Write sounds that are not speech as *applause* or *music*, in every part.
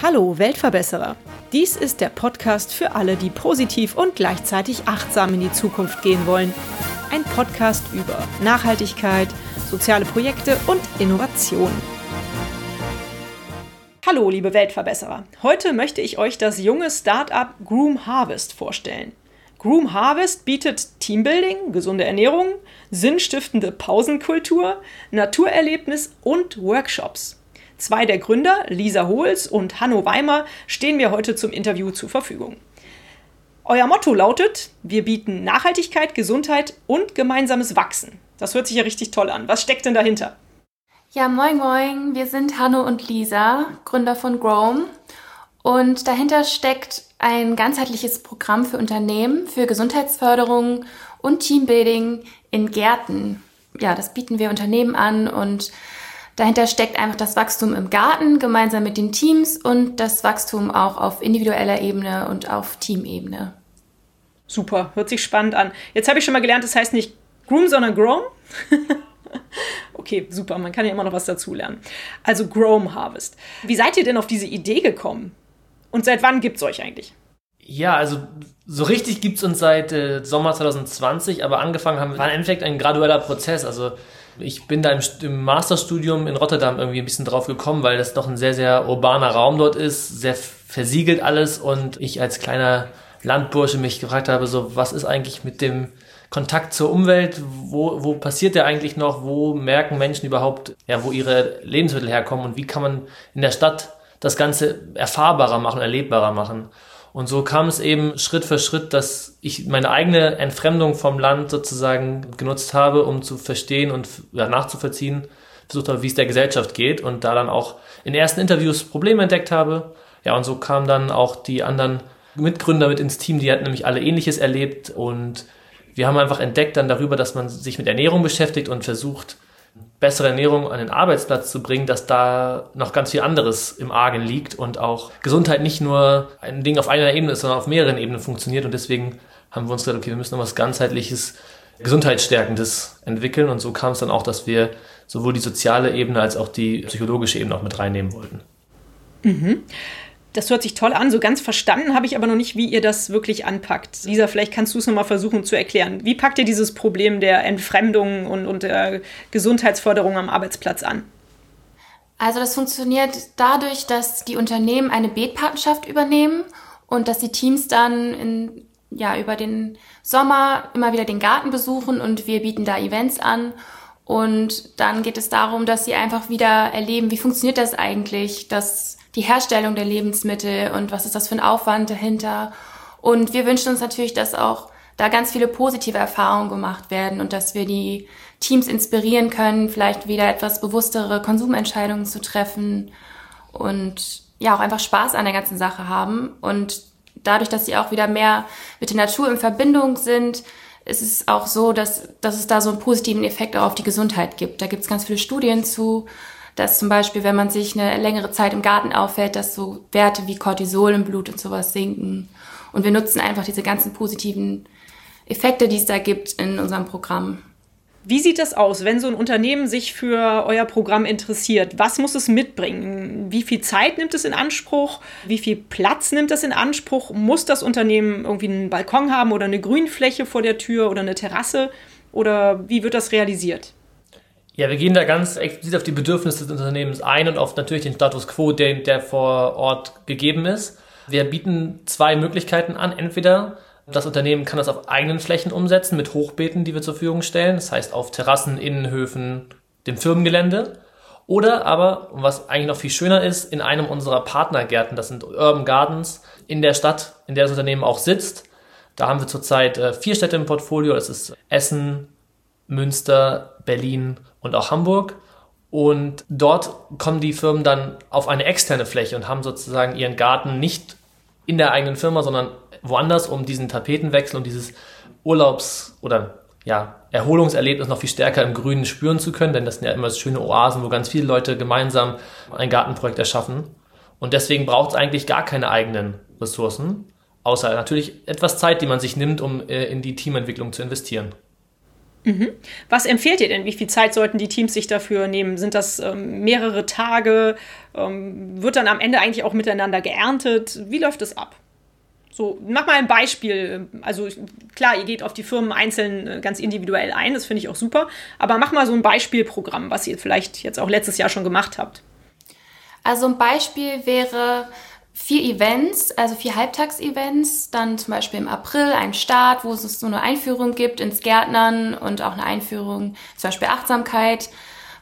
Hallo Weltverbesserer. Dies ist der Podcast für alle, die positiv und gleichzeitig achtsam in die Zukunft gehen wollen. Ein Podcast über Nachhaltigkeit, soziale Projekte und Innovation. Hallo, liebe Weltverbesserer. Heute möchte ich euch das junge Startup Groom Harvest vorstellen. Groom Harvest bietet Teambuilding, gesunde Ernährung, sinnstiftende Pausenkultur, Naturerlebnis und Workshops. Zwei der Gründer, Lisa Hohls und Hanno Weimer, stehen mir heute zum Interview zur Verfügung. Euer Motto lautet, wir bieten Nachhaltigkeit, Gesundheit und gemeinsames Wachsen. Das hört sich ja richtig toll an. Was steckt denn dahinter? Ja, moin moin, wir sind Hanno und Lisa, Gründer von Groom. Und dahinter steckt ein ganzheitliches Programm für Unternehmen, für Gesundheitsförderung und Teambuilding in Gärten. Ja, das bieten wir Unternehmen an und Dahinter steckt einfach das Wachstum im Garten gemeinsam mit den Teams und das Wachstum auch auf individueller Ebene und auf Teamebene. Super, hört sich spannend an. Jetzt habe ich schon mal gelernt, das heißt nicht Groom, sondern Groom. *laughs* okay, super, man kann ja immer noch was dazulernen. Also Groom Harvest. Wie seid ihr denn auf diese Idee gekommen? Und seit wann gibt es euch eigentlich? Ja, also so richtig gibt es uns seit äh, Sommer 2020, aber angefangen haben wir, war im Endeffekt ein gradueller Prozess. Also ich bin da im, im, Masterstudium in Rotterdam irgendwie ein bisschen drauf gekommen, weil das doch ein sehr, sehr urbaner Raum dort ist, sehr versiegelt alles und ich als kleiner Landbursche mich gefragt habe, so was ist eigentlich mit dem Kontakt zur Umwelt, wo, wo passiert der eigentlich noch, wo merken Menschen überhaupt, ja, wo ihre Lebensmittel herkommen und wie kann man in der Stadt das Ganze erfahrbarer machen, erlebbarer machen. Und so kam es eben Schritt für Schritt, dass ich meine eigene Entfremdung vom Land sozusagen genutzt habe, um zu verstehen und ja, nachzuvollziehen, versucht habe, wie es der Gesellschaft geht und da dann auch in ersten Interviews Probleme entdeckt habe. Ja, und so kamen dann auch die anderen Mitgründer mit ins Team, die hatten nämlich alle Ähnliches erlebt und wir haben einfach entdeckt dann darüber, dass man sich mit Ernährung beschäftigt und versucht, bessere Ernährung an den Arbeitsplatz zu bringen, dass da noch ganz viel anderes im Argen liegt und auch Gesundheit nicht nur ein Ding auf einer Ebene ist, sondern auf mehreren Ebenen funktioniert. Und deswegen haben wir uns gesagt, okay, wir müssen noch was ganzheitliches, gesundheitsstärkendes entwickeln. Und so kam es dann auch, dass wir sowohl die soziale Ebene als auch die psychologische Ebene auch mit reinnehmen wollten. Mhm. Das hört sich toll an. So ganz verstanden habe ich aber noch nicht, wie ihr das wirklich anpackt. Lisa, vielleicht kannst du es nochmal versuchen zu erklären. Wie packt ihr dieses Problem der Entfremdung und, und der Gesundheitsförderung am Arbeitsplatz an? Also das funktioniert dadurch, dass die Unternehmen eine Betpatenschaft übernehmen und dass die Teams dann in, ja, über den Sommer immer wieder den Garten besuchen und wir bieten da Events an. Und dann geht es darum, dass sie einfach wieder erleben, wie funktioniert das eigentlich, dass die Herstellung der Lebensmittel und was ist das für ein Aufwand dahinter. Und wir wünschen uns natürlich, dass auch da ganz viele positive Erfahrungen gemacht werden und dass wir die Teams inspirieren können, vielleicht wieder etwas bewusstere Konsumentscheidungen zu treffen und ja auch einfach Spaß an der ganzen Sache haben. Und dadurch, dass sie auch wieder mehr mit der Natur in Verbindung sind, ist es auch so, dass, dass es da so einen positiven Effekt auch auf die Gesundheit gibt. Da gibt es ganz viele Studien zu dass zum Beispiel, wenn man sich eine längere Zeit im Garten auffällt, dass so Werte wie Cortisol im Blut und sowas sinken. Und wir nutzen einfach diese ganzen positiven Effekte, die es da gibt, in unserem Programm. Wie sieht das aus, wenn so ein Unternehmen sich für euer Programm interessiert? Was muss es mitbringen? Wie viel Zeit nimmt es in Anspruch? Wie viel Platz nimmt es in Anspruch? Muss das Unternehmen irgendwie einen Balkon haben oder eine Grünfläche vor der Tür oder eine Terrasse? Oder wie wird das realisiert? Ja, wir gehen da ganz explizit auf die Bedürfnisse des Unternehmens ein und auf natürlich den Status quo, der, der vor Ort gegeben ist. Wir bieten zwei Möglichkeiten an. Entweder das Unternehmen kann das auf eigenen Flächen umsetzen mit Hochbeeten, die wir zur Verfügung stellen. Das heißt auf Terrassen, Innenhöfen, dem Firmengelände. Oder aber, was eigentlich noch viel schöner ist, in einem unserer Partnergärten, das sind Urban Gardens, in der Stadt, in der das Unternehmen auch sitzt. Da haben wir zurzeit äh, vier Städte im Portfolio. Das ist Essen, Münster, Berlin und auch Hamburg. Und dort kommen die Firmen dann auf eine externe Fläche und haben sozusagen ihren Garten nicht in der eigenen Firma, sondern woanders, um diesen Tapetenwechsel und dieses Urlaubs- oder ja, Erholungserlebnis noch viel stärker im Grünen spüren zu können, denn das sind ja immer schöne Oasen, wo ganz viele Leute gemeinsam ein Gartenprojekt erschaffen. Und deswegen braucht es eigentlich gar keine eigenen Ressourcen, außer natürlich etwas Zeit, die man sich nimmt, um äh, in die Teamentwicklung zu investieren. Mhm. Was empfehlt ihr denn? Wie viel Zeit sollten die Teams sich dafür nehmen? Sind das ähm, mehrere Tage? Ähm, wird dann am Ende eigentlich auch miteinander geerntet? Wie läuft es ab? So, mach mal ein Beispiel. Also klar, ihr geht auf die Firmen einzeln äh, ganz individuell ein, das finde ich auch super. Aber mach mal so ein Beispielprogramm, was ihr vielleicht jetzt auch letztes Jahr schon gemacht habt. Also ein Beispiel wäre, vier Events, also vier Halbtagsevents, dann zum Beispiel im April ein Start, wo es so eine Einführung gibt ins Gärtnern und auch eine Einführung, zum Beispiel Achtsamkeit,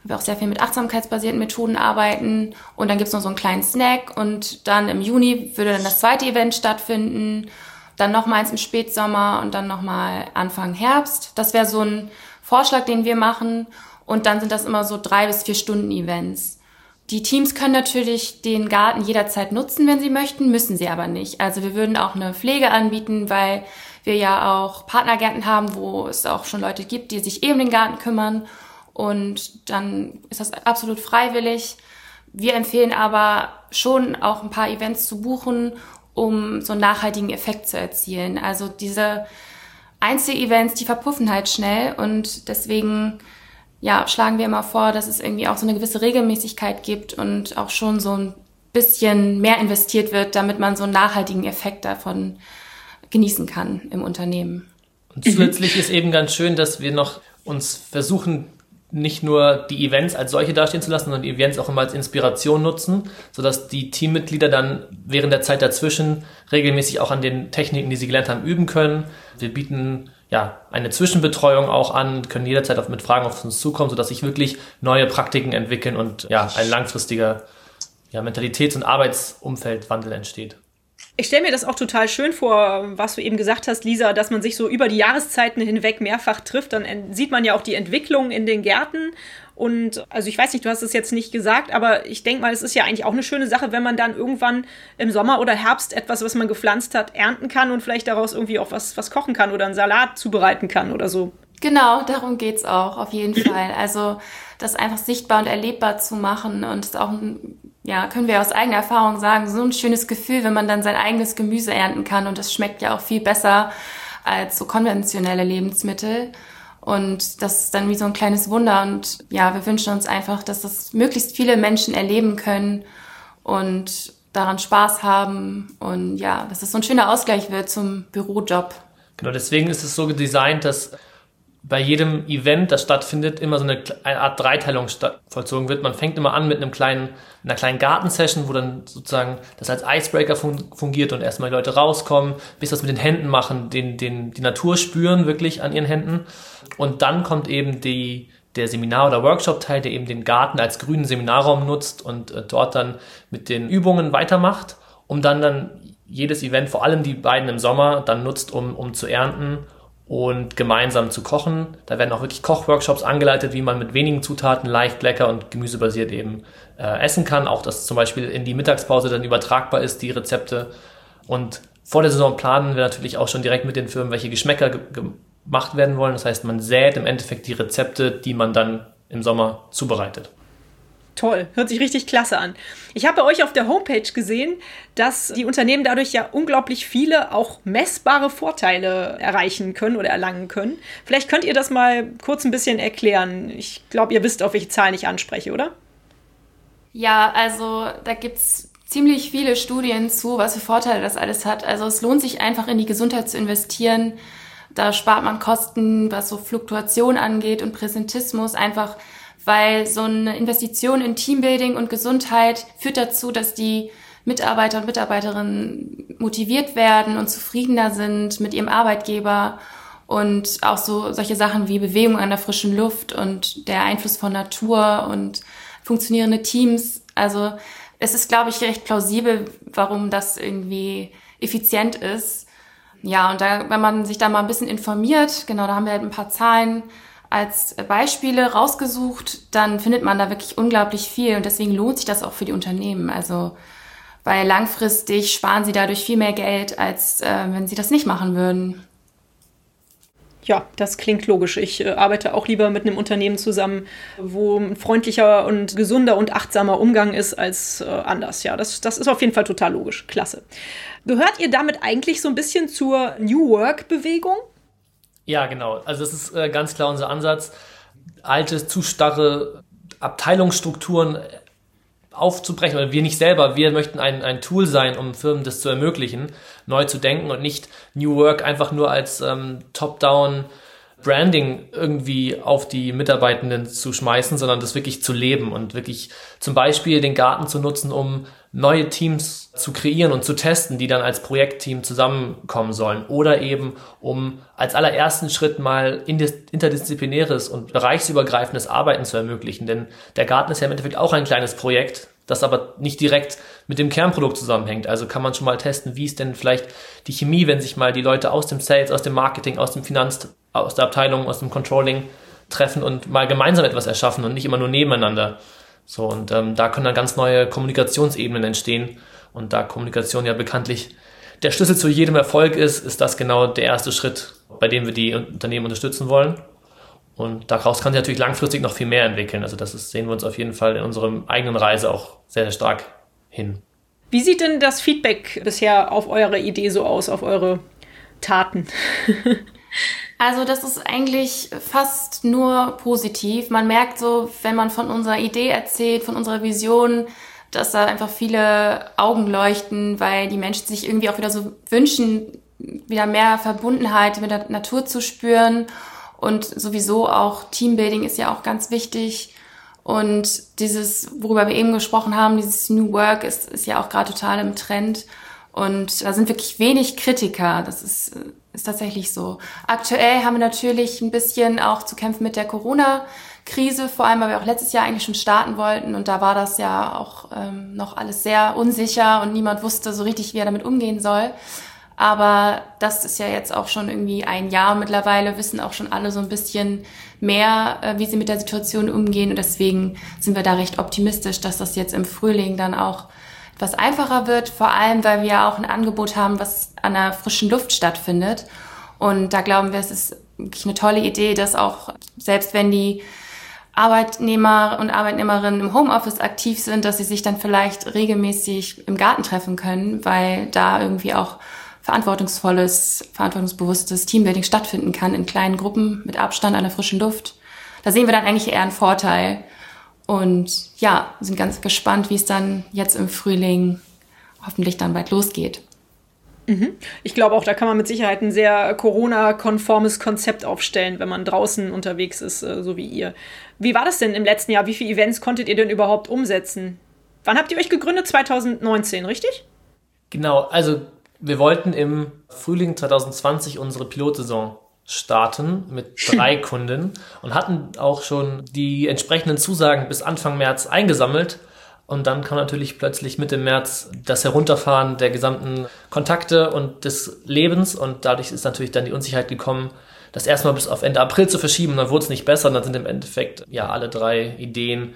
wo wir auch sehr viel mit achtsamkeitsbasierten Methoden arbeiten. Und dann gibt's noch so einen kleinen Snack und dann im Juni würde dann das zweite Event stattfinden, dann nochmals im Spätsommer und dann nochmal Anfang Herbst. Das wäre so ein Vorschlag, den wir machen. Und dann sind das immer so drei bis vier Stunden Events. Die Teams können natürlich den Garten jederzeit nutzen, wenn sie möchten, müssen sie aber nicht. Also wir würden auch eine Pflege anbieten, weil wir ja auch Partnergärten haben, wo es auch schon Leute gibt, die sich eben den Garten kümmern. Und dann ist das absolut freiwillig. Wir empfehlen aber schon auch ein paar Events zu buchen, um so einen nachhaltigen Effekt zu erzielen. Also diese Einzelevents, die verpuffen halt schnell und deswegen ja, schlagen wir immer vor, dass es irgendwie auch so eine gewisse Regelmäßigkeit gibt und auch schon so ein bisschen mehr investiert wird, damit man so einen nachhaltigen Effekt davon genießen kann im Unternehmen. Und zusätzlich ist eben ganz schön, dass wir noch uns versuchen, nicht nur die Events als solche dastehen zu lassen, sondern die Events auch immer als Inspiration nutzen, sodass die Teammitglieder dann während der Zeit dazwischen regelmäßig auch an den Techniken, die sie gelernt haben, üben können. Wir bieten ja, eine Zwischenbetreuung auch an, können jederzeit auf, mit Fragen auf uns zukommen, sodass sich wirklich neue Praktiken entwickeln und ja, ein langfristiger ja, Mentalitäts- und Arbeitsumfeldwandel entsteht. Ich stelle mir das auch total schön vor, was du eben gesagt hast, Lisa, dass man sich so über die Jahreszeiten hinweg mehrfach trifft. Dann sieht man ja auch die Entwicklung in den Gärten und also ich weiß nicht, du hast es jetzt nicht gesagt, aber ich denke mal, es ist ja eigentlich auch eine schöne Sache, wenn man dann irgendwann im Sommer oder Herbst etwas, was man gepflanzt hat, ernten kann und vielleicht daraus irgendwie auch was, was kochen kann oder einen Salat zubereiten kann oder so. Genau, darum geht's auch, auf jeden Fall. Also das einfach sichtbar und erlebbar zu machen und ist auch ja, können wir aus eigener Erfahrung sagen, so ein schönes Gefühl, wenn man dann sein eigenes Gemüse ernten kann und das schmeckt ja auch viel besser als so konventionelle Lebensmittel. Und das ist dann wie so ein kleines Wunder. Und ja, wir wünschen uns einfach, dass das möglichst viele Menschen erleben können und daran Spaß haben. Und ja, dass das so ein schöner Ausgleich wird zum Bürojob. Genau, deswegen ist es so designt, dass bei jedem Event, das stattfindet, immer so eine, eine Art Dreiteilung vollzogen wird. Man fängt immer an mit einem kleinen, einer kleinen Gartensession, wo dann sozusagen das als Icebreaker fungiert und erstmal die Leute rauskommen, bis das mit den Händen machen, den, den, die Natur spüren wirklich an ihren Händen. Und dann kommt eben die, der Seminar- oder Workshop-Teil, der eben den Garten als grünen Seminarraum nutzt und äh, dort dann mit den Übungen weitermacht, um dann dann jedes Event, vor allem die beiden im Sommer, dann nutzt, um, um zu ernten und gemeinsam zu kochen. Da werden auch wirklich Kochworkshops angeleitet, wie man mit wenigen Zutaten leicht, lecker und gemüsebasiert eben äh, essen kann. Auch dass zum Beispiel in die Mittagspause dann übertragbar ist, die Rezepte. Und vor der Saison planen wir natürlich auch schon direkt mit den Firmen, welche Geschmäcker gemacht werden wollen. Das heißt, man sät im Endeffekt die Rezepte, die man dann im Sommer zubereitet. Toll, hört sich richtig klasse an. Ich habe bei euch auf der Homepage gesehen, dass die Unternehmen dadurch ja unglaublich viele auch messbare Vorteile erreichen können oder erlangen können. Vielleicht könnt ihr das mal kurz ein bisschen erklären. Ich glaube, ihr wisst, auf welche Zahlen ich anspreche, oder? Ja, also da gibt es ziemlich viele Studien zu, was für Vorteile das alles hat. Also es lohnt sich einfach in die Gesundheit zu investieren. Da spart man Kosten, was so Fluktuation angeht und Präsentismus einfach weil so eine Investition in Teambuilding und Gesundheit führt dazu, dass die Mitarbeiter und Mitarbeiterinnen motiviert werden und zufriedener sind mit ihrem Arbeitgeber und auch so solche Sachen wie Bewegung an der frischen Luft und der Einfluss von Natur und funktionierende Teams. Also es ist, glaube ich, recht plausibel, warum das irgendwie effizient ist. Ja, und da, wenn man sich da mal ein bisschen informiert, genau, da haben wir halt ein paar Zahlen als Beispiele rausgesucht, dann findet man da wirklich unglaublich viel und deswegen lohnt sich das auch für die Unternehmen. Also weil langfristig sparen sie dadurch viel mehr Geld, als äh, wenn sie das nicht machen würden. Ja, das klingt logisch. Ich äh, arbeite auch lieber mit einem Unternehmen zusammen, wo ein freundlicher und gesunder und achtsamer Umgang ist als äh, anders. Ja, das, das ist auf jeden Fall total logisch. Klasse. Gehört ihr damit eigentlich so ein bisschen zur New Work-Bewegung? Ja, genau. Also das ist äh, ganz klar unser Ansatz, alte, zu starre Abteilungsstrukturen aufzubrechen, oder wir nicht selber, wir möchten ein, ein Tool sein, um Firmen das zu ermöglichen, neu zu denken und nicht New Work einfach nur als ähm, Top-Down Branding irgendwie auf die Mitarbeitenden zu schmeißen, sondern das wirklich zu leben und wirklich zum Beispiel den Garten zu nutzen, um neue Teams zu kreieren und zu testen, die dann als Projektteam zusammenkommen sollen. Oder eben, um als allerersten Schritt mal interdisziplinäres und bereichsübergreifendes Arbeiten zu ermöglichen. Denn der Garten ist ja im Endeffekt auch ein kleines Projekt, das aber nicht direkt mit dem Kernprodukt zusammenhängt. Also kann man schon mal testen, wie ist denn vielleicht die Chemie, wenn sich mal die Leute aus dem Sales, aus dem Marketing, aus dem Finanz, aus der Abteilung, aus dem Controlling treffen und mal gemeinsam etwas erschaffen und nicht immer nur nebeneinander. So, und ähm, da können dann ganz neue Kommunikationsebenen entstehen. Und da Kommunikation ja bekanntlich der Schlüssel zu jedem Erfolg ist, ist das genau der erste Schritt, bei dem wir die Unternehmen unterstützen wollen. Und daraus kann sich natürlich langfristig noch viel mehr entwickeln. Also das ist, sehen wir uns auf jeden Fall in unserer eigenen Reise auch sehr, sehr stark hin. Wie sieht denn das Feedback bisher auf eure Idee so aus, auf eure Taten? *laughs* Also das ist eigentlich fast nur positiv. Man merkt so, wenn man von unserer Idee erzählt, von unserer Vision, dass da einfach viele Augen leuchten, weil die Menschen sich irgendwie auch wieder so wünschen, wieder mehr Verbundenheit mit der Natur zu spüren. Und sowieso auch Teambuilding ist ja auch ganz wichtig. Und dieses, worüber wir eben gesprochen haben, dieses New Work ist, ist ja auch gerade total im Trend. Und da sind wirklich wenig Kritiker. Das ist, ist tatsächlich so. Aktuell haben wir natürlich ein bisschen auch zu kämpfen mit der Corona-Krise, vor allem weil wir auch letztes Jahr eigentlich schon starten wollten. Und da war das ja auch ähm, noch alles sehr unsicher und niemand wusste so richtig, wie er damit umgehen soll. Aber das ist ja jetzt auch schon irgendwie ein Jahr mittlerweile, wissen auch schon alle so ein bisschen mehr, äh, wie sie mit der Situation umgehen. Und deswegen sind wir da recht optimistisch, dass das jetzt im Frühling dann auch etwas einfacher wird, vor allem weil wir auch ein Angebot haben, was an der frischen Luft stattfindet. Und da glauben wir, es ist wirklich eine tolle Idee, dass auch selbst wenn die Arbeitnehmer und Arbeitnehmerinnen im Homeoffice aktiv sind, dass sie sich dann vielleicht regelmäßig im Garten treffen können, weil da irgendwie auch verantwortungsvolles, verantwortungsbewusstes Teambuilding stattfinden kann in kleinen Gruppen mit Abstand an der frischen Luft. Da sehen wir dann eigentlich eher einen Vorteil. Und ja, sind ganz gespannt, wie es dann jetzt im Frühling hoffentlich dann bald losgeht. Mhm. Ich glaube auch, da kann man mit Sicherheit ein sehr Corona-konformes Konzept aufstellen, wenn man draußen unterwegs ist, äh, so wie ihr. Wie war das denn im letzten Jahr? Wie viele Events konntet ihr denn überhaupt umsetzen? Wann habt ihr euch gegründet? 2019, richtig? Genau, also wir wollten im Frühling 2020 unsere Pilotsaison starten mit *laughs* drei Kunden und hatten auch schon die entsprechenden Zusagen bis Anfang März eingesammelt. Und dann kam natürlich plötzlich Mitte März das Herunterfahren der gesamten Kontakte und des Lebens. Und dadurch ist natürlich dann die Unsicherheit gekommen, das erstmal bis auf Ende April zu verschieben. Und dann wurde es nicht besser. Und dann sind im Endeffekt ja alle drei Ideen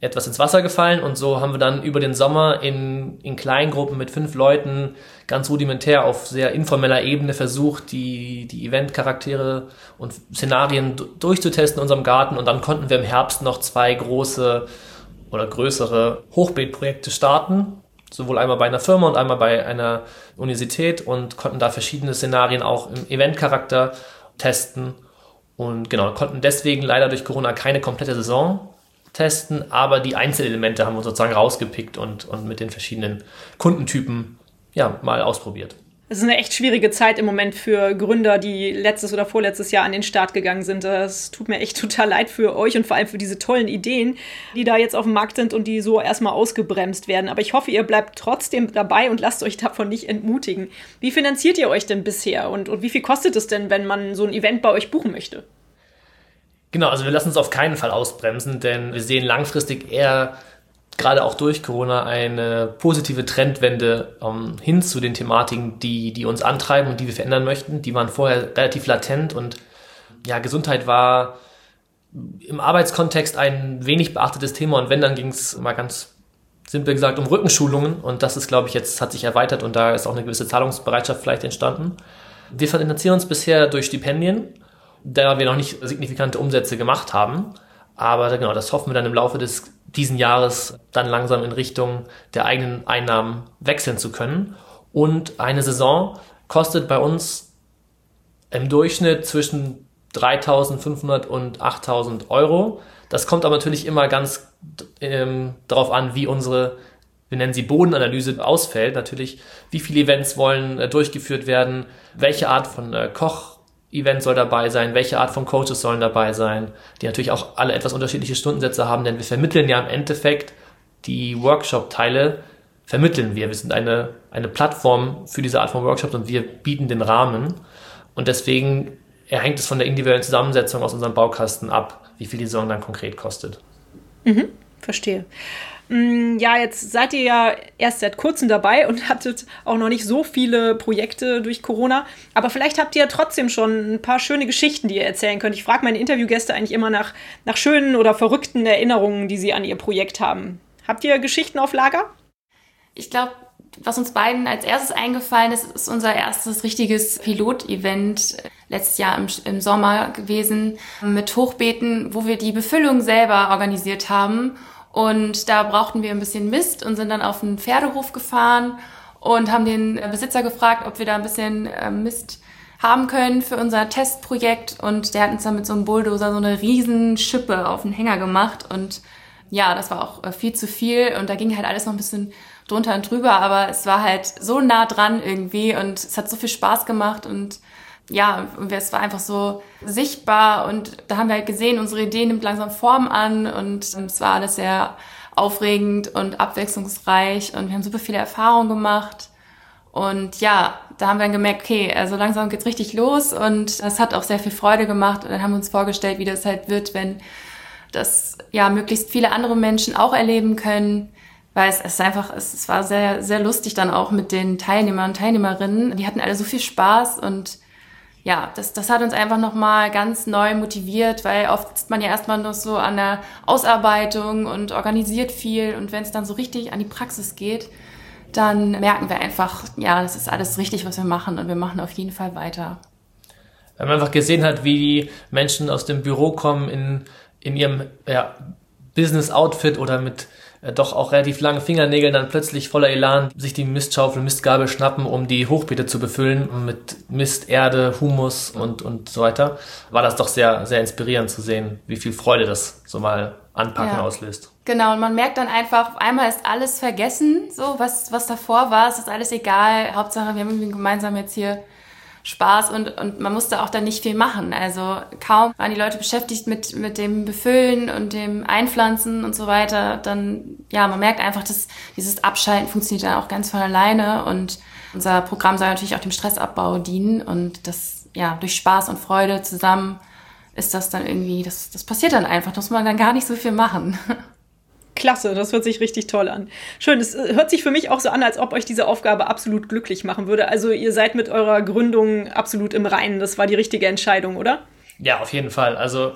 etwas ins Wasser gefallen. Und so haben wir dann über den Sommer in, in Kleingruppen mit fünf Leuten ganz rudimentär auf sehr informeller Ebene versucht, die, die Event-Charaktere und Szenarien durchzutesten in unserem Garten. Und dann konnten wir im Herbst noch zwei große oder größere Hochbeetprojekte starten. Sowohl einmal bei einer Firma und einmal bei einer Universität und konnten da verschiedene Szenarien auch im Event-Charakter testen. Und genau, konnten deswegen leider durch Corona keine komplette Saison testen, aber die Einzelelemente haben wir sozusagen rausgepickt und, und mit den verschiedenen Kundentypen ja, mal ausprobiert. Es ist eine echt schwierige Zeit im Moment für Gründer, die letztes oder vorletztes Jahr an den Start gegangen sind. Das tut mir echt *laughs* total leid für euch und vor allem für diese tollen Ideen, die da jetzt auf dem Markt sind und die so erstmal ausgebremst werden. Aber ich hoffe, ihr bleibt trotzdem dabei und lasst euch davon nicht entmutigen. Wie finanziert ihr euch denn bisher und, und wie viel kostet es denn, wenn man so ein Event bei euch buchen möchte? Genau, also wir lassen uns auf keinen Fall ausbremsen, denn wir sehen langfristig eher gerade auch durch Corona eine positive Trendwende ähm, hin zu den Thematiken, die, die uns antreiben und die wir verändern möchten. Die waren vorher relativ latent und ja, Gesundheit war im Arbeitskontext ein wenig beachtetes Thema und wenn, dann ging es mal ganz simpel gesagt um Rückenschulungen und das ist, glaube ich, jetzt hat sich erweitert und da ist auch eine gewisse Zahlungsbereitschaft vielleicht entstanden. Wir finanzieren uns bisher durch Stipendien, da wir noch nicht signifikante Umsätze gemacht haben. Aber genau, das hoffen wir dann im Laufe des diesen Jahres dann langsam in Richtung der eigenen Einnahmen wechseln zu können. Und eine Saison kostet bei uns im Durchschnitt zwischen 3.500 und 8.000 Euro. Das kommt aber natürlich immer ganz ähm, darauf an, wie unsere, wir nennen sie Bodenanalyse, ausfällt. Natürlich, wie viele Events wollen äh, durchgeführt werden, welche Art von äh, Koch-Event soll dabei sein, welche Art von Coaches sollen dabei sein, die natürlich auch alle etwas unterschiedliche Stundensätze haben, denn wir vermitteln ja im Endeffekt die Workshop-Teile, vermitteln wir. Wir sind eine, eine Plattform für diese Art von Workshops und wir bieten den Rahmen. Und deswegen hängt es von der individuellen Zusammensetzung aus unserem Baukasten ab, wie viel die Saison dann konkret kostet. Mhm, verstehe. Mm, ja, jetzt seid ihr ja erst seit kurzem dabei und *laughs* hattet auch noch nicht so viele Projekte durch Corona. Aber vielleicht habt ihr ja trotzdem schon ein paar schöne Geschichten, die ihr erzählen könnt. Ich frage meine Interviewgäste eigentlich immer nach, nach schönen oder verrückten Erinnerungen, die sie an ihr Projekt haben. Habt ihr Geschichten auf Lager? Ich glaube, was uns beiden als erstes eingefallen ist, ist unser erstes richtiges Pilotevent letztes Jahr im, im Sommer gewesen mit Hochbeeten, wo wir die Befüllung selber organisiert haben. Und da brauchten wir ein bisschen Mist und sind dann auf den Pferdehof gefahren und haben den Besitzer gefragt, ob wir da ein bisschen äh, Mist haben können für unser Testprojekt. Und der hat uns dann mit so einem Bulldozer so eine riesen Schippe auf den Hänger gemacht. Und ja, das war auch äh, viel zu viel. Und da ging halt alles noch ein bisschen drunter und drüber, aber es war halt so nah dran irgendwie und es hat so viel Spaß gemacht und ja, es war einfach so sichtbar und da haben wir halt gesehen, unsere Idee nimmt langsam Form an und es war alles sehr aufregend und abwechslungsreich und wir haben super viele Erfahrungen gemacht. Und ja, da haben wir dann gemerkt, okay, also langsam geht's richtig los und das hat auch sehr viel Freude gemacht und dann haben wir uns vorgestellt, wie das halt wird, wenn das ja möglichst viele andere Menschen auch erleben können weil es, es einfach, es, es war sehr, sehr lustig dann auch mit den Teilnehmern und Teilnehmerinnen. Die hatten alle so viel Spaß und ja, das, das hat uns einfach nochmal ganz neu motiviert, weil oft sitzt man ja erstmal noch so an der Ausarbeitung und organisiert viel und wenn es dann so richtig an die Praxis geht, dann merken wir einfach, ja, das ist alles richtig, was wir machen und wir machen auf jeden Fall weiter. Wenn man einfach gesehen hat, wie die Menschen aus dem Büro kommen in, in ihrem ja, Business-Outfit oder mit doch auch relativ langen Fingernägeln dann plötzlich voller Elan sich die Mistschaufel, Mistgabel schnappen, um die Hochbeete zu befüllen mit Mist, Erde, Humus und, und so weiter, war das doch sehr, sehr inspirierend zu sehen, wie viel Freude das so mal anpacken ja. auslöst. Genau, und man merkt dann einfach, einmal ist alles vergessen, so was, was davor war, es ist alles egal. Hauptsache, wir haben irgendwie gemeinsam jetzt hier Spaß und, und man musste auch dann nicht viel machen. Also kaum waren die Leute beschäftigt mit, mit dem Befüllen und dem Einpflanzen und so weiter. Dann, ja, man merkt einfach, dass dieses Abschalten funktioniert dann auch ganz von alleine und unser Programm soll natürlich auch dem Stressabbau dienen und das, ja, durch Spaß und Freude zusammen ist das dann irgendwie, das, das passiert dann einfach, da muss man dann gar nicht so viel machen. *laughs* Klasse, das hört sich richtig toll an. Schön, es äh, hört sich für mich auch so an, als ob euch diese Aufgabe absolut glücklich machen würde. Also ihr seid mit eurer Gründung absolut im Reinen. Das war die richtige Entscheidung, oder? Ja, auf jeden Fall. Also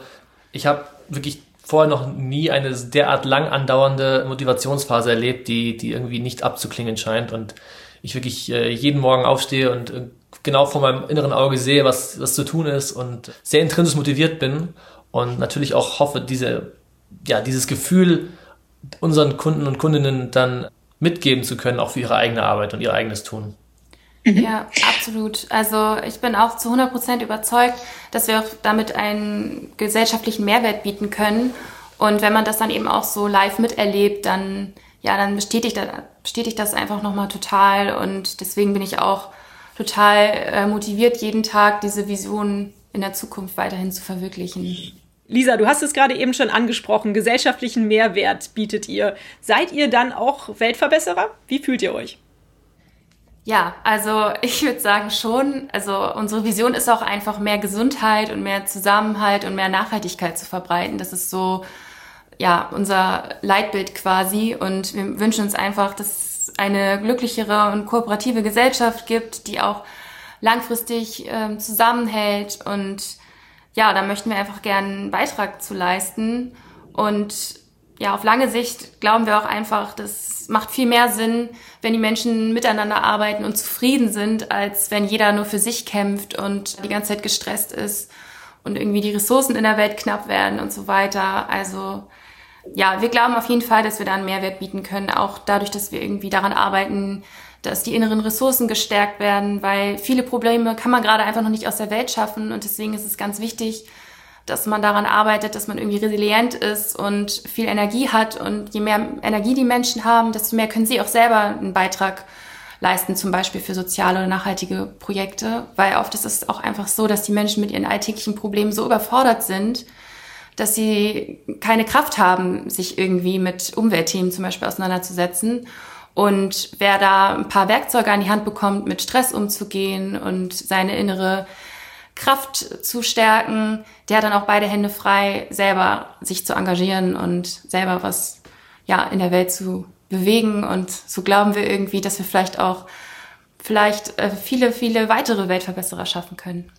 ich habe wirklich vorher noch nie eine derart lang andauernde Motivationsphase erlebt, die, die irgendwie nicht abzuklingen scheint. Und ich wirklich äh, jeden Morgen aufstehe und äh, genau vor meinem inneren Auge sehe, was, was zu tun ist und sehr intrinsisch motiviert bin und natürlich auch hoffe, diese, ja, dieses Gefühl unseren Kunden und Kundinnen dann mitgeben zu können, auch für ihre eigene Arbeit und ihr eigenes Tun. Mhm. Ja, absolut. Also ich bin auch zu 100 Prozent überzeugt, dass wir auch damit einen gesellschaftlichen Mehrwert bieten können. Und wenn man das dann eben auch so live miterlebt, dann, ja, dann bestätigt, bestätigt das einfach nochmal total. Und deswegen bin ich auch total äh, motiviert, jeden Tag diese Vision in der Zukunft weiterhin zu verwirklichen. Lisa, du hast es gerade eben schon angesprochen, gesellschaftlichen Mehrwert bietet ihr. Seid ihr dann auch Weltverbesserer? Wie fühlt ihr euch? Ja, also ich würde sagen schon. Also unsere Vision ist auch einfach mehr Gesundheit und mehr Zusammenhalt und mehr Nachhaltigkeit zu verbreiten. Das ist so ja unser Leitbild quasi und wir wünschen uns einfach, dass es eine glücklichere und kooperative Gesellschaft gibt, die auch langfristig äh, zusammenhält und ja, da möchten wir einfach gerne einen Beitrag zu leisten. Und ja, auf lange Sicht glauben wir auch einfach, das macht viel mehr Sinn, wenn die Menschen miteinander arbeiten und zufrieden sind, als wenn jeder nur für sich kämpft und die ganze Zeit gestresst ist und irgendwie die Ressourcen in der Welt knapp werden und so weiter. Also ja, wir glauben auf jeden Fall, dass wir da einen Mehrwert bieten können, auch dadurch, dass wir irgendwie daran arbeiten, dass die inneren Ressourcen gestärkt werden, weil viele Probleme kann man gerade einfach noch nicht aus der Welt schaffen. Und deswegen ist es ganz wichtig, dass man daran arbeitet, dass man irgendwie resilient ist und viel Energie hat. Und je mehr Energie die Menschen haben, desto mehr können sie auch selber einen Beitrag leisten, zum Beispiel für soziale oder nachhaltige Projekte, weil oft ist es auch einfach so, dass die Menschen mit ihren alltäglichen Problemen so überfordert sind, dass sie keine Kraft haben, sich irgendwie mit Umweltthemen zum Beispiel auseinanderzusetzen. Und wer da ein paar Werkzeuge an die Hand bekommt, mit Stress umzugehen und seine innere Kraft zu stärken, der hat dann auch beide Hände frei, selber sich zu engagieren und selber was ja in der Welt zu bewegen. Und so glauben wir irgendwie, dass wir vielleicht auch vielleicht äh, viele, viele weitere Weltverbesserer schaffen können.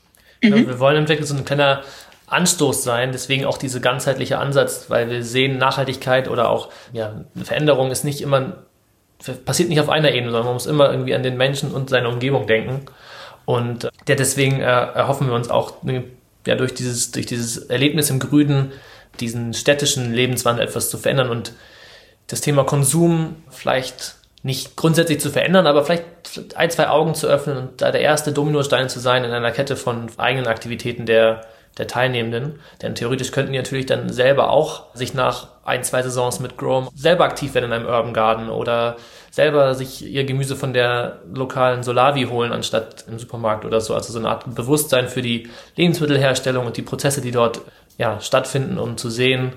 Ja, wir wollen im Endeffekt so ein kleiner Anstoß sein, deswegen auch dieser ganzheitliche Ansatz, weil wir sehen, Nachhaltigkeit oder auch ja, eine Veränderung ist nicht immer, passiert nicht auf einer Ebene, sondern man muss immer irgendwie an den Menschen und seine Umgebung denken. Und ja, deswegen äh, erhoffen wir uns auch ja, durch, dieses, durch dieses Erlebnis im Grünen, diesen städtischen Lebenswandel etwas zu verändern und das Thema Konsum vielleicht nicht grundsätzlich zu verändern, aber vielleicht ein, zwei Augen zu öffnen und da der erste Dominostein zu sein in einer Kette von eigenen Aktivitäten der, der Teilnehmenden. Denn theoretisch könnten die natürlich dann selber auch sich nach ein, zwei Saisons mit Grom selber aktiv werden in einem Urban Garden oder selber sich ihr Gemüse von der lokalen Solavi holen, anstatt im Supermarkt oder so. Also so eine Art Bewusstsein für die Lebensmittelherstellung und die Prozesse, die dort ja, stattfinden, um zu sehen,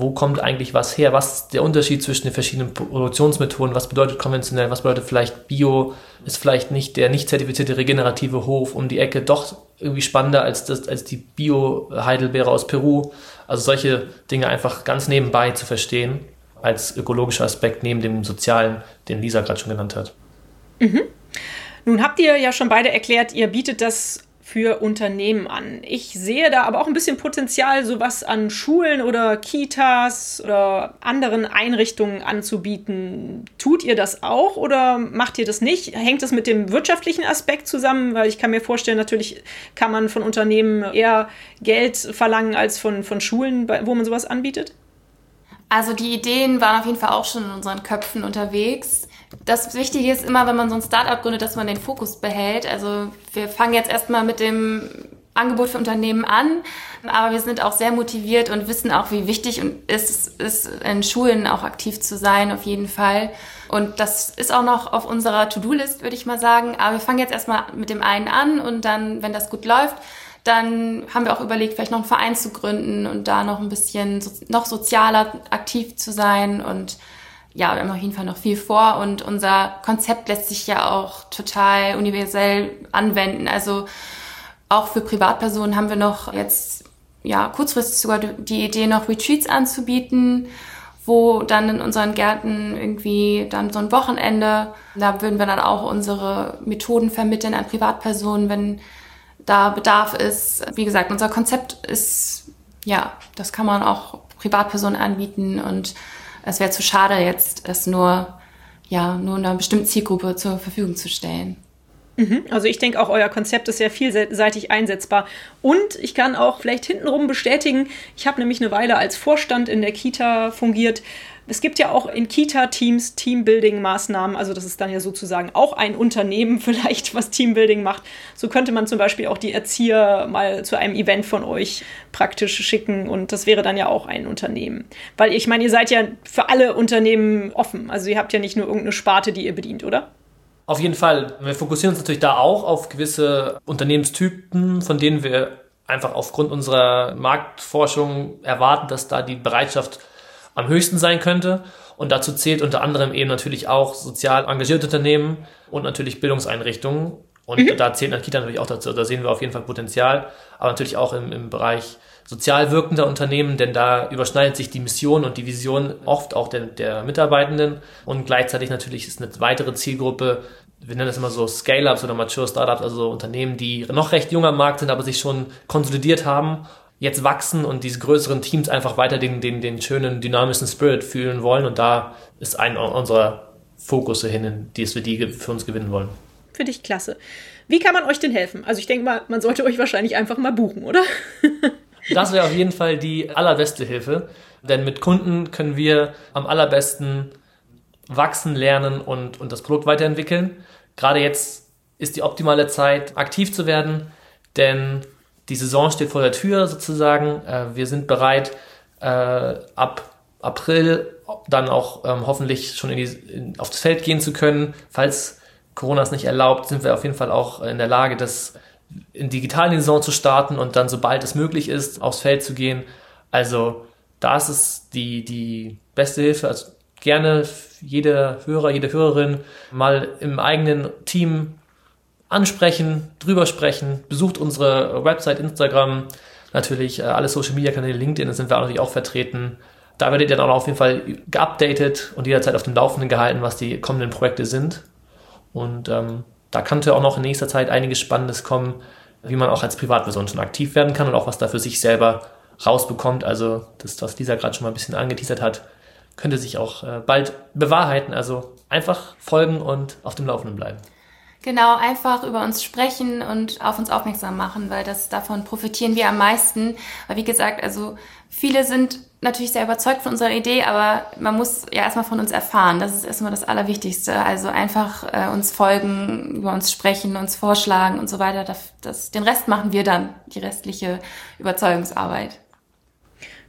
wo kommt eigentlich was her, was ist der Unterschied zwischen den verschiedenen Produktionsmethoden, was bedeutet konventionell, was bedeutet vielleicht Bio, ist vielleicht nicht der nicht zertifizierte regenerative Hof um die Ecke doch irgendwie spannender als, das, als die Bio-Heidelbeere aus Peru. Also solche Dinge einfach ganz nebenbei zu verstehen als ökologischer Aspekt neben dem sozialen, den Lisa gerade schon genannt hat. Mhm. Nun habt ihr ja schon beide erklärt, ihr bietet das für Unternehmen an. Ich sehe da aber auch ein bisschen Potenzial, sowas an Schulen oder Kitas oder anderen Einrichtungen anzubieten. Tut ihr das auch oder macht ihr das nicht? Hängt das mit dem wirtschaftlichen Aspekt zusammen? Weil ich kann mir vorstellen, natürlich kann man von Unternehmen eher Geld verlangen als von, von Schulen, wo man sowas anbietet. Also die Ideen waren auf jeden Fall auch schon in unseren Köpfen unterwegs. Das Wichtige ist immer, wenn man so ein Startup gründet, dass man den Fokus behält. Also wir fangen jetzt erstmal mit dem Angebot für Unternehmen an, aber wir sind auch sehr motiviert und wissen auch, wie wichtig es ist, in Schulen auch aktiv zu sein, auf jeden Fall. Und das ist auch noch auf unserer To-Do-List, würde ich mal sagen. Aber wir fangen jetzt erstmal mit dem einen an und dann, wenn das gut läuft, dann haben wir auch überlegt, vielleicht noch einen Verein zu gründen und da noch ein bisschen noch sozialer aktiv zu sein und ja, wir haben auf jeden Fall noch viel vor und unser Konzept lässt sich ja auch total universell anwenden. Also auch für Privatpersonen haben wir noch jetzt ja kurzfristig sogar die Idee, noch Retreats anzubieten, wo dann in unseren Gärten irgendwie dann so ein Wochenende, da würden wir dann auch unsere Methoden vermitteln an Privatpersonen, wenn da Bedarf ist. Wie gesagt, unser Konzept ist, ja, das kann man auch Privatpersonen anbieten und es wäre zu schade, jetzt das nur, ja, nur einer bestimmten Zielgruppe zur Verfügung zu stellen. Mhm. Also ich denke auch, euer Konzept ist sehr vielseitig einsetzbar. Und ich kann auch vielleicht hintenrum bestätigen, ich habe nämlich eine Weile als Vorstand in der Kita fungiert es gibt ja auch in Kita-Teams Teambuilding-Maßnahmen, also das ist dann ja sozusagen auch ein Unternehmen *laughs* vielleicht, was Teambuilding macht. So könnte man zum Beispiel auch die Erzieher mal zu einem Event von euch praktisch schicken und das wäre dann ja auch ein Unternehmen. Weil ich meine, ihr seid ja für alle Unternehmen offen, also ihr habt ja nicht nur irgendeine Sparte, die ihr bedient, oder? Auf jeden Fall. Wir fokussieren uns natürlich da auch auf gewisse Unternehmenstypen, von denen wir einfach aufgrund unserer Marktforschung erwarten, dass da die Bereitschaft am höchsten sein könnte. Und dazu zählt unter anderem eben natürlich auch sozial engagierte Unternehmen und natürlich Bildungseinrichtungen. Und mhm. da zählt Kita natürlich auch dazu. Da sehen wir auf jeden Fall Potenzial, aber natürlich auch im, im Bereich sozial wirkender Unternehmen, denn da überschneidet sich die Mission und die Vision oft auch der, der Mitarbeitenden. Und gleichzeitig natürlich ist eine weitere Zielgruppe, wir nennen das immer so Scale-Ups oder Mature Startups, also Unternehmen, die noch recht jung am Markt sind, aber sich schon konsolidiert haben jetzt wachsen und diese größeren Teams einfach weiter den, den, den schönen, dynamischen Spirit fühlen wollen. Und da ist ein unserer Fokus hin, die wir die für uns gewinnen wollen. Für dich klasse. Wie kann man euch denn helfen? Also ich denke mal, man sollte euch wahrscheinlich einfach mal buchen, oder? *laughs* das wäre auf jeden Fall die allerbeste Hilfe. Denn mit Kunden können wir am allerbesten wachsen, lernen und, und das Produkt weiterentwickeln. Gerade jetzt ist die optimale Zeit, aktiv zu werden, denn die Saison steht vor der Tür sozusagen. Äh, wir sind bereit, äh, ab April dann auch ähm, hoffentlich schon in die, in, aufs Feld gehen zu können. Falls Corona es nicht erlaubt, sind wir auf jeden Fall auch in der Lage, das in digitalen Saison zu starten und dann, sobald es möglich ist, aufs Feld zu gehen. Also da ist es die, die beste Hilfe. Also gerne jede Hörer, jede Hörerin mal im eigenen Team ansprechen, drüber sprechen. Besucht unsere Website, Instagram, natürlich äh, alle Social Media Kanäle, LinkedIn, da sind wir auch natürlich auch vertreten. Da werdet ihr dann auch auf jeden Fall geupdatet und jederzeit auf dem Laufenden gehalten, was die kommenden Projekte sind. Und ähm, da könnte auch noch in nächster Zeit einiges Spannendes kommen, wie man auch als Privatperson schon aktiv werden kann und auch was da für sich selber rausbekommt. Also das, was Lisa gerade schon mal ein bisschen angeteasert hat, könnte sich auch äh, bald bewahrheiten. Also einfach folgen und auf dem Laufenden bleiben. Genau, einfach über uns sprechen und auf uns aufmerksam machen, weil das davon profitieren wir am meisten. Weil wie gesagt, also viele sind natürlich sehr überzeugt von unserer Idee, aber man muss ja erstmal von uns erfahren. Das ist erstmal das Allerwichtigste. Also einfach äh, uns folgen, über uns sprechen, uns vorschlagen und so weiter. Das, das, den Rest machen wir dann, die restliche Überzeugungsarbeit.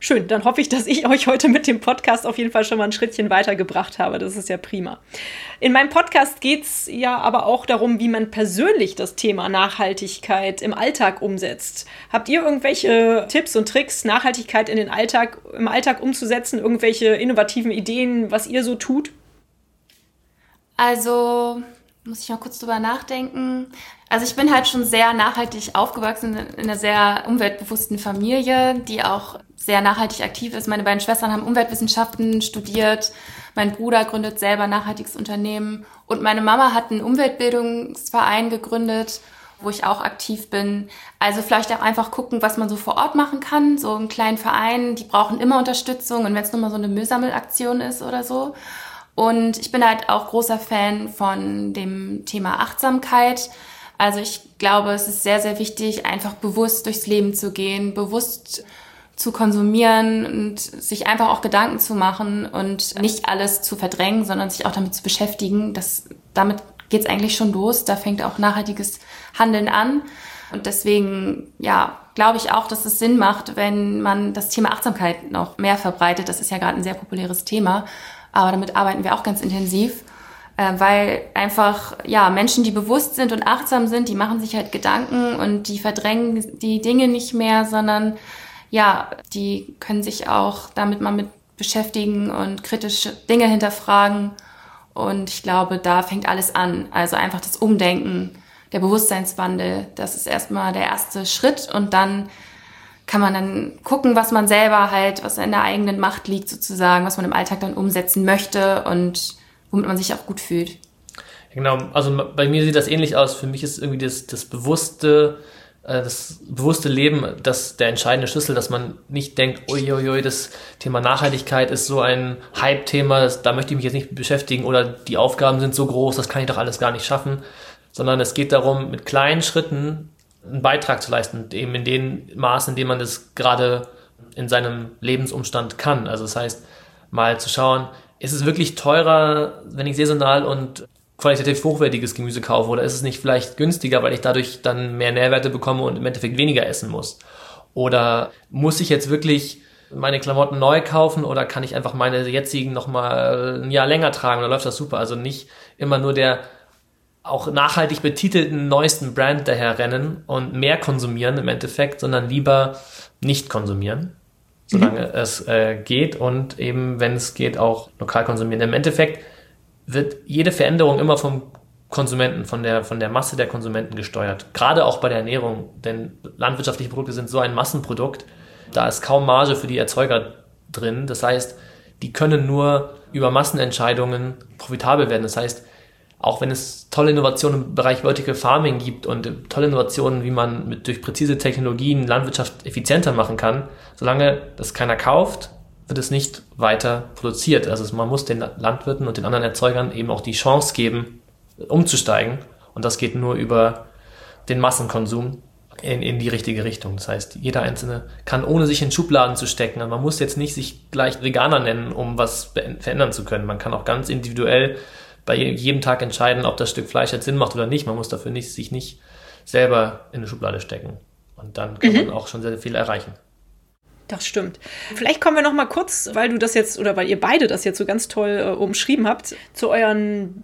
Schön, dann hoffe ich, dass ich euch heute mit dem Podcast auf jeden Fall schon mal ein Schrittchen weitergebracht habe. Das ist ja prima. In meinem Podcast geht es ja aber auch darum, wie man persönlich das Thema Nachhaltigkeit im Alltag umsetzt. Habt ihr irgendwelche Tipps und Tricks, Nachhaltigkeit in den Alltag, im Alltag umzusetzen? Irgendwelche innovativen Ideen, was ihr so tut? Also, muss ich mal kurz drüber nachdenken. Also ich bin halt schon sehr nachhaltig aufgewachsen in einer sehr umweltbewussten Familie, die auch sehr nachhaltig aktiv ist. Meine beiden Schwestern haben Umweltwissenschaften studiert. Mein Bruder gründet selber ein nachhaltiges Unternehmen. Und meine Mama hat einen Umweltbildungsverein gegründet, wo ich auch aktiv bin. Also vielleicht auch einfach gucken, was man so vor Ort machen kann. So einen kleinen Verein, die brauchen immer Unterstützung. Und wenn es nur mal so eine Müllsammelaktion ist oder so. Und ich bin halt auch großer Fan von dem Thema Achtsamkeit. Also ich glaube, es ist sehr, sehr wichtig, einfach bewusst durchs Leben zu gehen, bewusst zu konsumieren und sich einfach auch Gedanken zu machen und nicht alles zu verdrängen, sondern sich auch damit zu beschäftigen. Das, damit geht's eigentlich schon los. Da fängt auch nachhaltiges Handeln an. Und deswegen, ja, glaube ich auch, dass es Sinn macht, wenn man das Thema Achtsamkeit noch mehr verbreitet. Das ist ja gerade ein sehr populäres Thema. Aber damit arbeiten wir auch ganz intensiv. Äh, weil einfach, ja, Menschen, die bewusst sind und achtsam sind, die machen sich halt Gedanken und die verdrängen die Dinge nicht mehr, sondern ja, die können sich auch damit mal mit beschäftigen und kritische Dinge hinterfragen. Und ich glaube, da fängt alles an. Also einfach das Umdenken, der Bewusstseinswandel, das ist erstmal der erste Schritt und dann kann man dann gucken, was man selber halt, was in der eigenen Macht liegt sozusagen, was man im Alltag dann umsetzen möchte und womit man sich auch gut fühlt. Genau, also bei mir sieht das ähnlich aus. Für mich ist irgendwie das, das bewusste äh, das bewusste Leben das der entscheidende Schlüssel, dass man nicht denkt, uiuiui, das Thema Nachhaltigkeit ist so ein Hype-Thema, da möchte ich mich jetzt nicht beschäftigen oder die Aufgaben sind so groß, das kann ich doch alles gar nicht schaffen, sondern es geht darum, mit kleinen Schritten einen Beitrag zu leisten, eben in dem Maß, in dem man das gerade in seinem Lebensumstand kann. Also das heißt, mal zu schauen, ist es wirklich teurer, wenn ich saisonal und qualitativ hochwertiges Gemüse kaufe oder ist es nicht vielleicht günstiger, weil ich dadurch dann mehr Nährwerte bekomme und im Endeffekt weniger essen muss? Oder muss ich jetzt wirklich meine Klamotten neu kaufen oder kann ich einfach meine jetzigen nochmal ein Jahr länger tragen? Dann läuft das super. Also nicht immer nur der auch nachhaltig betitelten neuesten Brand daher rennen und mehr konsumieren im Endeffekt, sondern lieber nicht konsumieren, solange mhm. es äh, geht und eben, wenn es geht, auch lokal konsumieren. Im Endeffekt wird jede Veränderung immer vom Konsumenten, von der, von der Masse der Konsumenten gesteuert. Gerade auch bei der Ernährung, denn landwirtschaftliche Produkte sind so ein Massenprodukt, da ist kaum Marge für die Erzeuger drin. Das heißt, die können nur über Massenentscheidungen profitabel werden. Das heißt, auch wenn es tolle Innovationen im Bereich Vertical Farming gibt und tolle Innovationen, wie man mit, durch präzise Technologien Landwirtschaft effizienter machen kann, solange das keiner kauft, wird es nicht weiter produziert. Also man muss den Landwirten und den anderen Erzeugern eben auch die Chance geben, umzusteigen. Und das geht nur über den Massenkonsum. in, in die richtige Richtung. Das heißt, jeder Einzelne kann ohne sich in Schubladen zu stecken. Also man muss jetzt nicht sich gleich Veganer nennen, um was verändern zu können. Man kann auch ganz individuell bei jedem Tag entscheiden, ob das Stück Fleisch jetzt Sinn macht oder nicht. Man muss dafür nicht, sich nicht selber in eine Schublade stecken. Und dann kann mhm. man auch schon sehr, sehr viel erreichen. Das stimmt. Vielleicht kommen wir noch mal kurz, weil du das jetzt oder weil ihr beide das jetzt so ganz toll äh, umschrieben habt, zu euren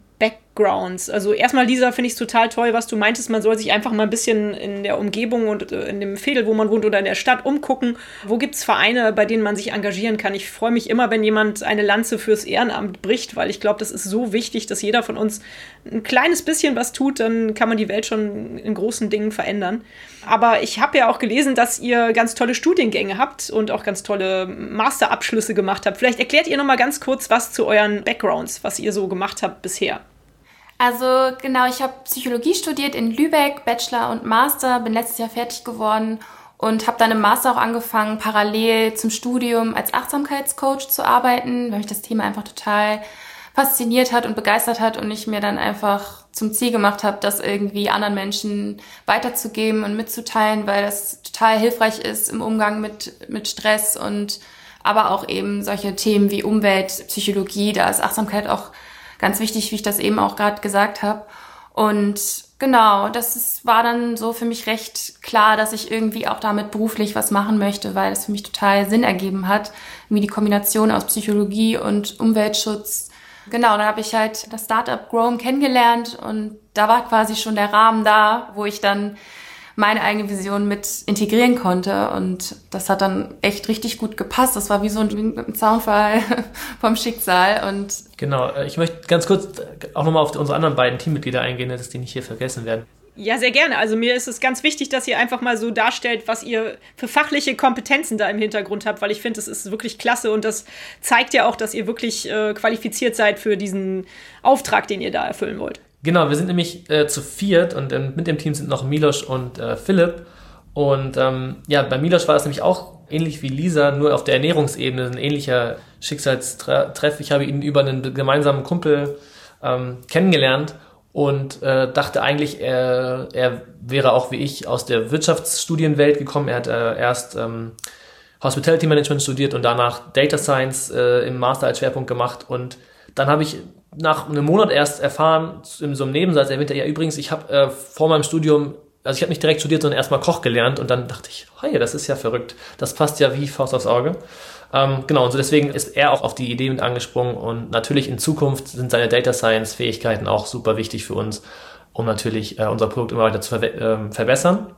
Backgrounds. Also erstmal, Lisa, finde ich es total toll, was du meintest. Man soll sich einfach mal ein bisschen in der Umgebung und äh, in dem Fädel, wo man wohnt oder in der Stadt umgucken. Wo gibt es Vereine, bei denen man sich engagieren kann? Ich freue mich immer, wenn jemand eine Lanze fürs Ehrenamt bricht, weil ich glaube, das ist so wichtig, dass jeder von uns ein kleines bisschen was tut. Dann kann man die Welt schon in großen Dingen verändern. Aber ich habe ja auch gelesen, dass ihr ganz tolle Studiengänge habt und auch ganz tolle Masterabschlüsse gemacht habt. Vielleicht erklärt ihr noch mal ganz kurz was zu euren Backgrounds, was ihr so gemacht habt bisher. Also genau, ich habe Psychologie studiert in Lübeck, Bachelor und Master, bin letztes Jahr fertig geworden und habe dann im Master auch angefangen, parallel zum Studium als Achtsamkeitscoach zu arbeiten, weil mich das Thema einfach total fasziniert hat und begeistert hat und ich mir dann einfach zum Ziel gemacht habe, das irgendwie anderen Menschen weiterzugeben und mitzuteilen, weil das total hilfreich ist im Umgang mit, mit Stress und aber auch eben solche Themen wie Umwelt, Psychologie, da ist Achtsamkeit auch ganz wichtig, wie ich das eben auch gerade gesagt habe. Und genau, das ist, war dann so für mich recht klar, dass ich irgendwie auch damit beruflich was machen möchte, weil es für mich total Sinn ergeben hat, wie die Kombination aus Psychologie und Umweltschutz. Genau, dann habe ich halt das Startup Grown kennengelernt und da war quasi schon der Rahmen da, wo ich dann meine eigene Vision mit integrieren konnte. Und das hat dann echt richtig gut gepasst. Das war wie so ein Zaunfall *laughs* vom Schicksal. Und genau, äh, ich möchte ganz kurz auch nochmal auf unsere anderen beiden Teammitglieder eingehen, dass die nicht hier vergessen werden. Ja, sehr gerne. Also mir ist es ganz wichtig, dass ihr einfach mal so darstellt, was ihr für fachliche Kompetenzen da im Hintergrund habt, weil ich finde, das ist wirklich klasse und das zeigt ja auch, dass ihr wirklich äh, qualifiziert seid für diesen Auftrag, den ihr da erfüllen wollt. Genau, wir sind nämlich äh, zu viert und ähm, mit dem Team sind noch Milos und äh, Philipp. Und ähm, ja, bei Milos war es nämlich auch ähnlich wie Lisa, nur auf der Ernährungsebene, ein ähnlicher Schicksalstreff. Ich habe ihn über einen gemeinsamen Kumpel ähm, kennengelernt und äh, dachte eigentlich, er, er wäre auch wie ich aus der Wirtschaftsstudienwelt gekommen. Er hat äh, erst ähm, Hospitality Management studiert und danach Data Science äh, im Master als Schwerpunkt gemacht. Und dann habe ich nach einem Monat erst erfahren, in so einem Nebensatz erwähnt er, ja übrigens, ich habe äh, vor meinem Studium, also ich habe nicht direkt studiert, sondern erstmal Koch gelernt und dann dachte ich, hey, das ist ja verrückt. Das passt ja wie Faust aufs Auge. Ähm, genau, und so deswegen ist er auch auf die Idee mit angesprungen und natürlich in Zukunft sind seine Data Science Fähigkeiten auch super wichtig für uns, um natürlich äh, unser Produkt immer weiter zu ver äh, verbessern.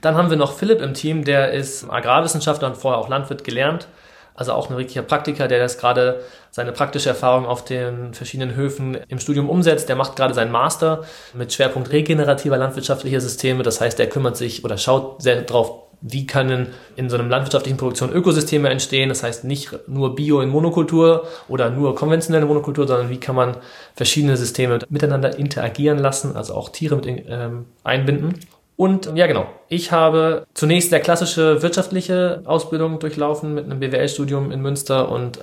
Dann haben wir noch Philipp im Team, der ist Agrarwissenschaftler und vorher auch Landwirt gelernt also auch ein richtiger Praktiker, der das gerade seine praktische Erfahrung auf den verschiedenen Höfen im Studium umsetzt. Der macht gerade seinen Master mit Schwerpunkt regenerativer landwirtschaftlicher Systeme. Das heißt, er kümmert sich oder schaut sehr darauf, wie können in so einem landwirtschaftlichen Produktion Ökosysteme entstehen. Das heißt nicht nur Bio in Monokultur oder nur konventionelle Monokultur, sondern wie kann man verschiedene Systeme miteinander interagieren lassen, also auch Tiere mit ähm, einbinden. Und ja, genau. Ich habe zunächst der klassische wirtschaftliche Ausbildung durchlaufen mit einem BWL-Studium in Münster und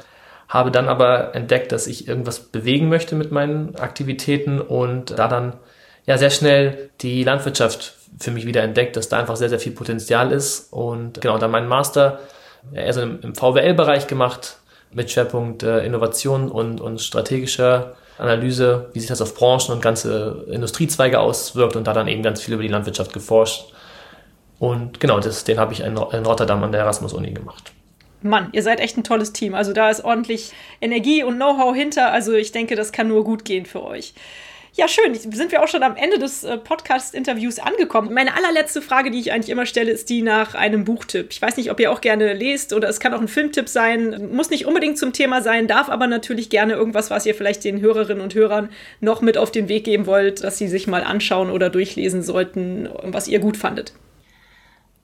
habe dann aber entdeckt, dass ich irgendwas bewegen möchte mit meinen Aktivitäten und da dann ja sehr schnell die Landwirtschaft für mich wieder entdeckt, dass da einfach sehr, sehr viel Potenzial ist und genau dann meinen Master eher so im VWL-Bereich gemacht mit Schwerpunkt äh, Innovation und, und strategischer Analyse, wie sich das auf Branchen und ganze Industriezweige auswirkt und da dann eben ganz viel über die Landwirtschaft geforscht. Und genau, das, den habe ich in, Rotterdam an der Erasmus-Uni gemacht. Mann, ihr seid echt ein tolles Team. Also da ist ordentlich Energie und Know-how hinter. Also ich denke, das kann nur gut gehen für euch. Ja, schön. Sind wir auch schon am Ende des äh, Podcast-Interviews angekommen. Meine allerletzte Frage, die ich eigentlich immer stelle, ist die nach einem Buchtipp. Ich weiß nicht, ob ihr auch gerne lest oder es kann auch ein Filmtipp sein. Muss nicht unbedingt zum Thema sein, darf aber natürlich gerne irgendwas, was ihr vielleicht den Hörerinnen und Hörern noch mit auf den Weg geben wollt, dass sie sich mal anschauen oder durchlesen sollten, was ihr gut fandet.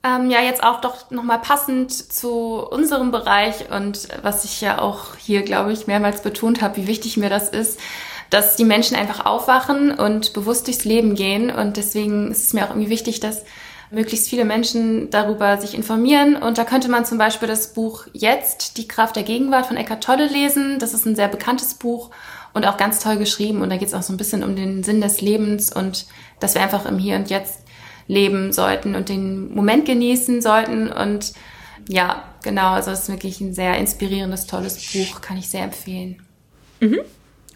Ähm, ja, jetzt auch doch nochmal passend zu unserem Bereich und was ich ja auch hier, glaube ich, mehrmals betont habe, wie wichtig mir das ist dass die Menschen einfach aufwachen und bewusst durchs Leben gehen. Und deswegen ist es mir auch irgendwie wichtig, dass möglichst viele Menschen darüber sich informieren. Und da könnte man zum Beispiel das Buch Jetzt, die Kraft der Gegenwart von Eckart Tolle lesen. Das ist ein sehr bekanntes Buch und auch ganz toll geschrieben. Und da geht es auch so ein bisschen um den Sinn des Lebens und dass wir einfach im Hier und Jetzt leben sollten und den Moment genießen sollten. Und ja, genau, also es ist wirklich ein sehr inspirierendes, tolles Buch, kann ich sehr empfehlen. Mhm.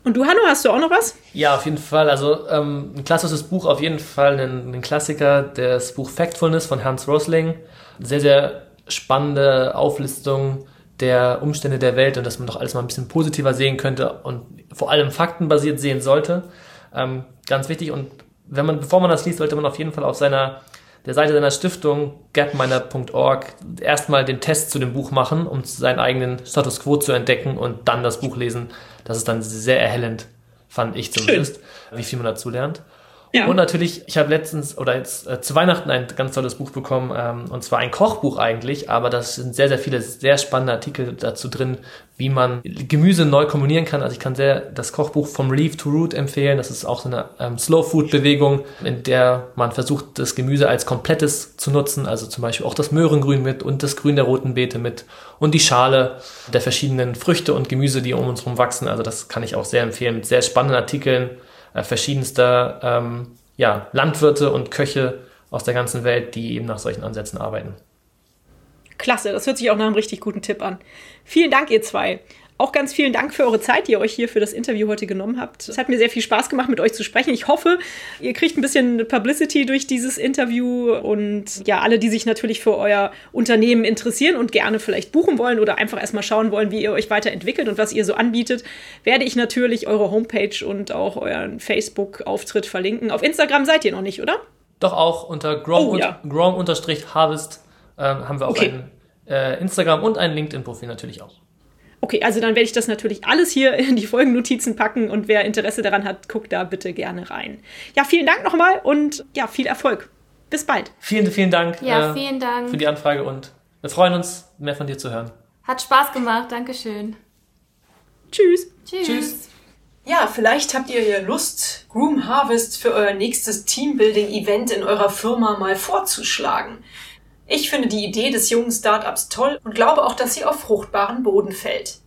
Und du, Hanno, hast du auch noch was? Ja, auf jeden Fall. Also ähm, ein klassisches Buch, auf jeden Fall ein, ein Klassiker, das Buch Factfulness von Hans Rosling. Sehr, sehr spannende Auflistung der Umstände der Welt und dass man doch alles mal ein bisschen positiver sehen könnte und vor allem faktenbasiert sehen sollte. Ähm, ganz wichtig. Und wenn man, bevor man das liest, sollte man auf jeden Fall auf seiner der Seite seiner Stiftung gapminer.org erstmal den Test zu dem Buch machen, um seinen eigenen Status quo zu entdecken und dann das Buch lesen. Das ist dann sehr erhellend, fand ich zumindest, Schön. wie viel man dazu lernt. Ja. Und natürlich, ich habe letztens oder jetzt äh, zu Weihnachten ein ganz tolles Buch bekommen, ähm, und zwar ein Kochbuch eigentlich, aber da sind sehr, sehr viele sehr spannende Artikel dazu drin, wie man Gemüse neu kombinieren kann. Also ich kann sehr das Kochbuch vom Leaf to Root empfehlen. Das ist auch so eine ähm, Slow Food Bewegung, in der man versucht, das Gemüse als komplettes zu nutzen. Also zum Beispiel auch das Möhrengrün mit und das Grün der roten Beete mit und die Schale der verschiedenen Früchte und Gemüse, die um uns herum wachsen. Also das kann ich auch sehr empfehlen mit sehr spannenden Artikeln äh, verschiedenster ähm, ja, Landwirte und Köche aus der ganzen Welt, die eben nach solchen Ansätzen arbeiten. Klasse, das hört sich auch nach einem richtig guten Tipp an. Vielen Dank, ihr zwei. Auch ganz vielen Dank für eure Zeit, die ihr euch hier für das Interview heute genommen habt. Es hat mir sehr viel Spaß gemacht, mit euch zu sprechen. Ich hoffe, ihr kriegt ein bisschen Publicity durch dieses Interview und ja, alle, die sich natürlich für euer Unternehmen interessieren und gerne vielleicht buchen wollen oder einfach erstmal schauen wollen, wie ihr euch weiterentwickelt und was ihr so anbietet, werde ich natürlich eure Homepage und auch euren Facebook-Auftritt verlinken. Auf Instagram seid ihr noch nicht, oder? Doch auch unter Grom-Harvest oh, ja. ähm, haben wir auch okay. ein äh, Instagram und ein LinkedIn-Profil natürlich auch. Okay, also dann werde ich das natürlich alles hier *laughs* in die Folgennotizen packen und wer Interesse daran hat, guckt da bitte gerne rein. Ja, vielen Dank nochmal und ja, viel Erfolg. Bis bald. Vielen, vielen Dank. Ja, äh, vielen Dank. Für die Anfrage und wir freuen uns, mehr von dir zu hören. Hat Spaß gemacht, Dankeschön. Tschüss. Tschüss. Tschüss. Ja, vielleicht habt ihr ja Lust, Groom Harvest für euer nächstes Teambuilding-Event in eurer Firma mal vorzuschlagen. Ich finde die Idee des jungen Startups toll und glaube auch, dass sie auf fruchtbaren Boden fällt.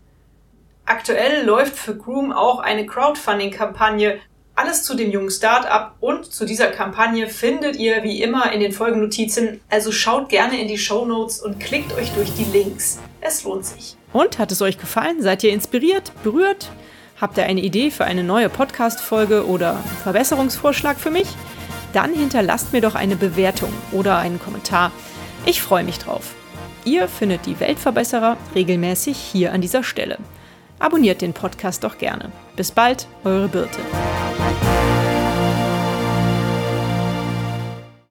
Aktuell läuft für Groom auch eine Crowdfunding-Kampagne. Alles zu dem jungen Startup und zu dieser Kampagne findet ihr wie immer in den Folgennotizen. Also schaut gerne in die Show Notes und klickt euch durch die Links. Es lohnt sich. Und hat es euch gefallen? Seid ihr inspiriert, berührt? Habt ihr eine Idee für eine neue Podcast-Folge oder Verbesserungsvorschlag für mich? Dann hinterlasst mir doch eine Bewertung oder einen Kommentar. Ich freue mich drauf. Ihr findet die Weltverbesserer regelmäßig hier an dieser Stelle. Abonniert den Podcast doch gerne. Bis bald, eure Birte.